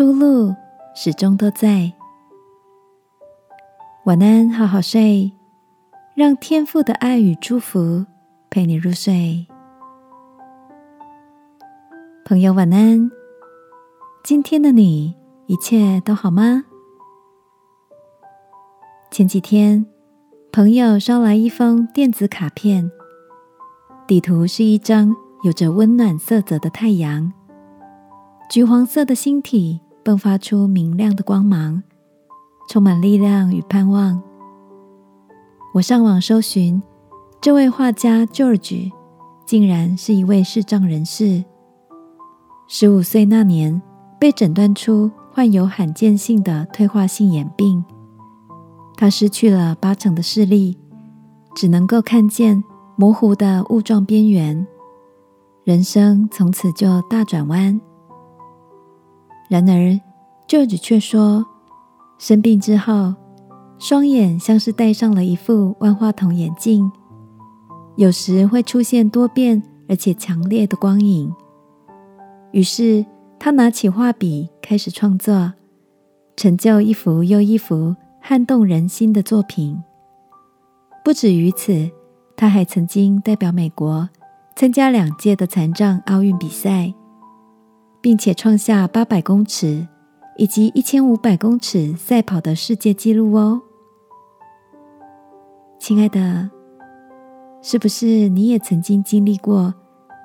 出路始终都在。晚安，好好睡，让天父的爱与祝福陪你入睡。朋友，晚安。今天的你一切都好吗？前几天，朋友捎来一封电子卡片，底图是一张有着温暖色泽的太阳，橘黄色的星体迸发出明亮的光芒。充满力量与盼望。我上网搜寻，这位画家 George 竟然是一位视障人士。十五岁那年，被诊断出患有罕见性的退化性眼病，他失去了八成的视力，只能够看见模糊的雾状边缘，人生从此就大转弯。然而，George 却说。生病之后，双眼像是戴上了一副万花筒眼镜，有时会出现多变而且强烈的光影。于是他拿起画笔开始创作，成就一幅又一幅撼动人心的作品。不止于此，他还曾经代表美国参加两届的残障奥运比赛，并且创下八百公尺。以及一千五百公尺赛跑的世界纪录哦，亲爱的，是不是你也曾经经历过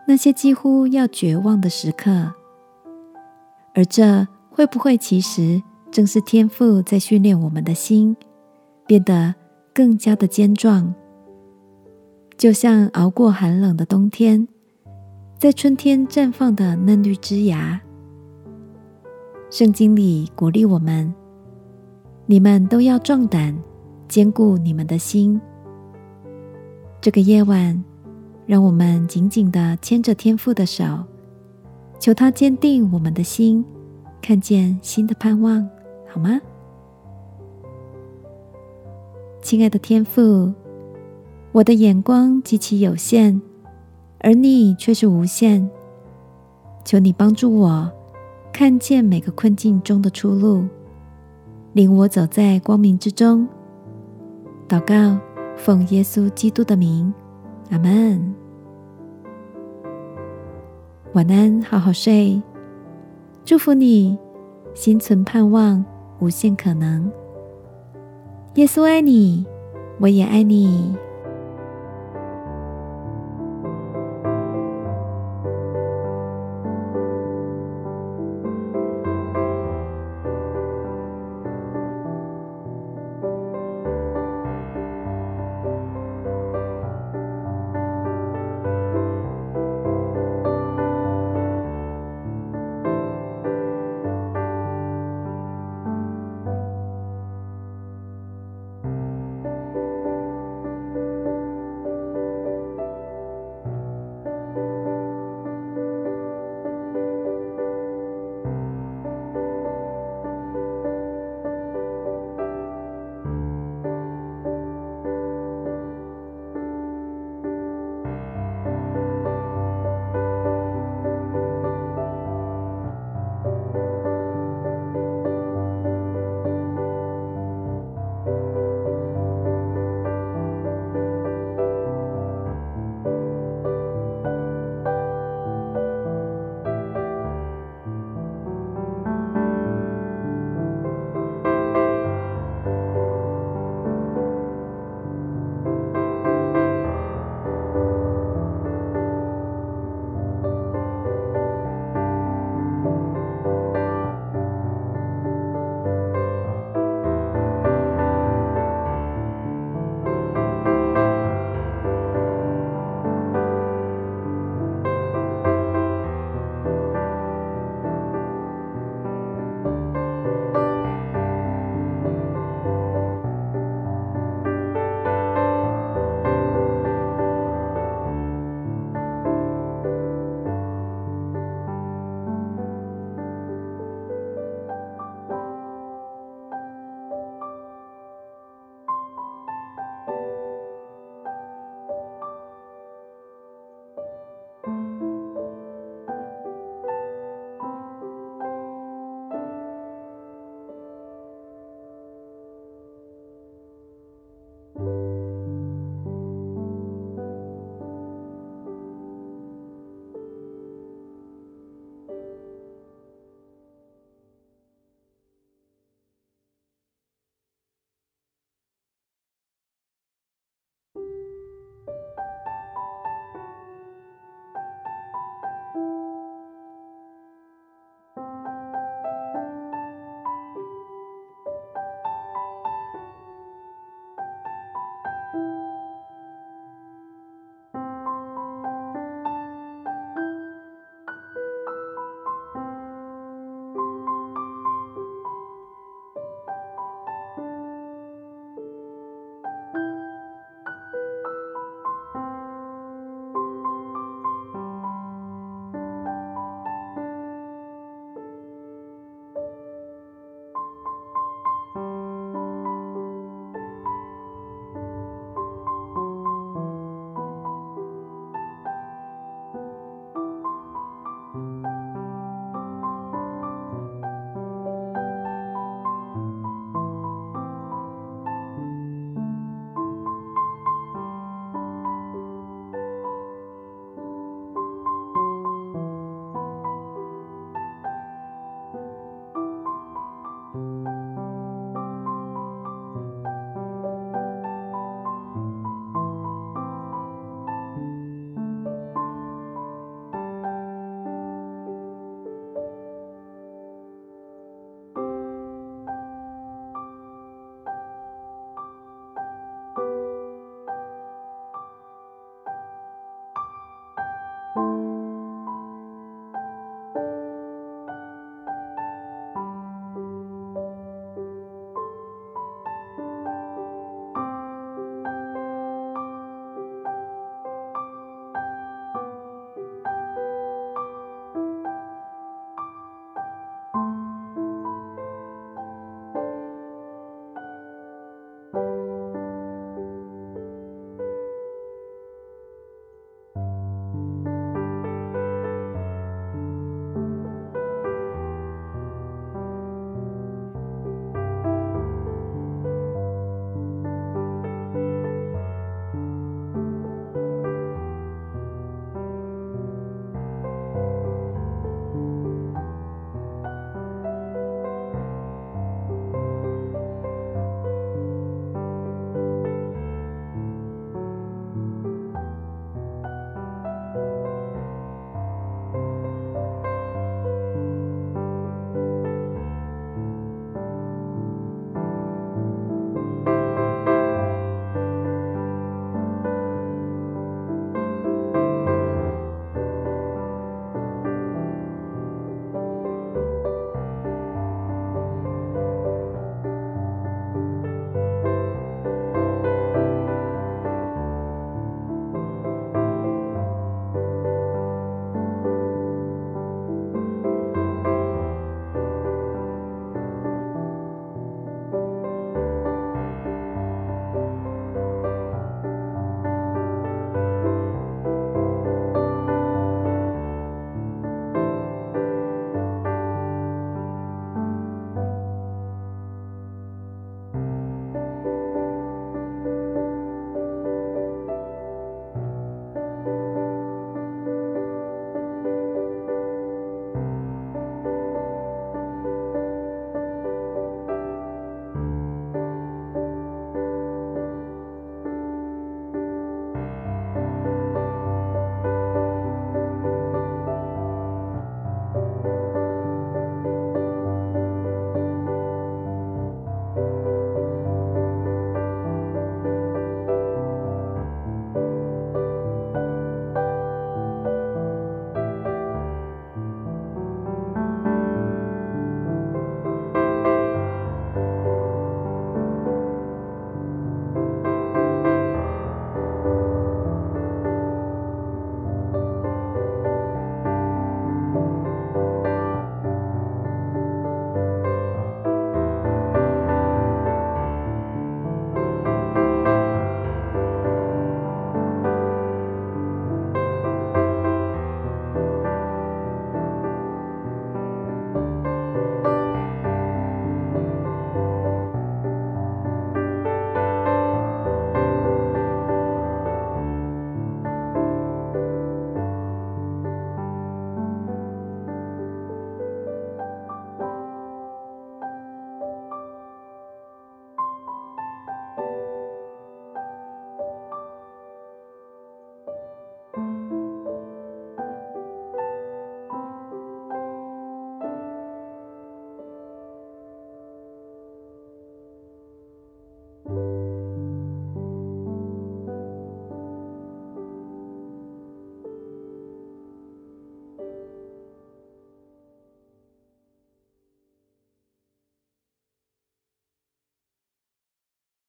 那些几乎要绝望的时刻？而这会不会其实正是天赋在训练我们的心，变得更加的坚壮？就像熬过寒冷的冬天，在春天绽放的嫩绿枝芽。圣经里鼓励我们：你们都要壮胆，坚固你们的心。这个夜晚，让我们紧紧的牵着天父的手，求他坚定我们的心，看见新的盼望，好吗？亲爱的天父，我的眼光极其有限，而你却是无限。求你帮助我。看见每个困境中的出路，领我走在光明之中。祷告，奉耶稣基督的名，阿门。晚安，好好睡。祝福你，心存盼望，无限可能。耶稣爱你，我也爱你。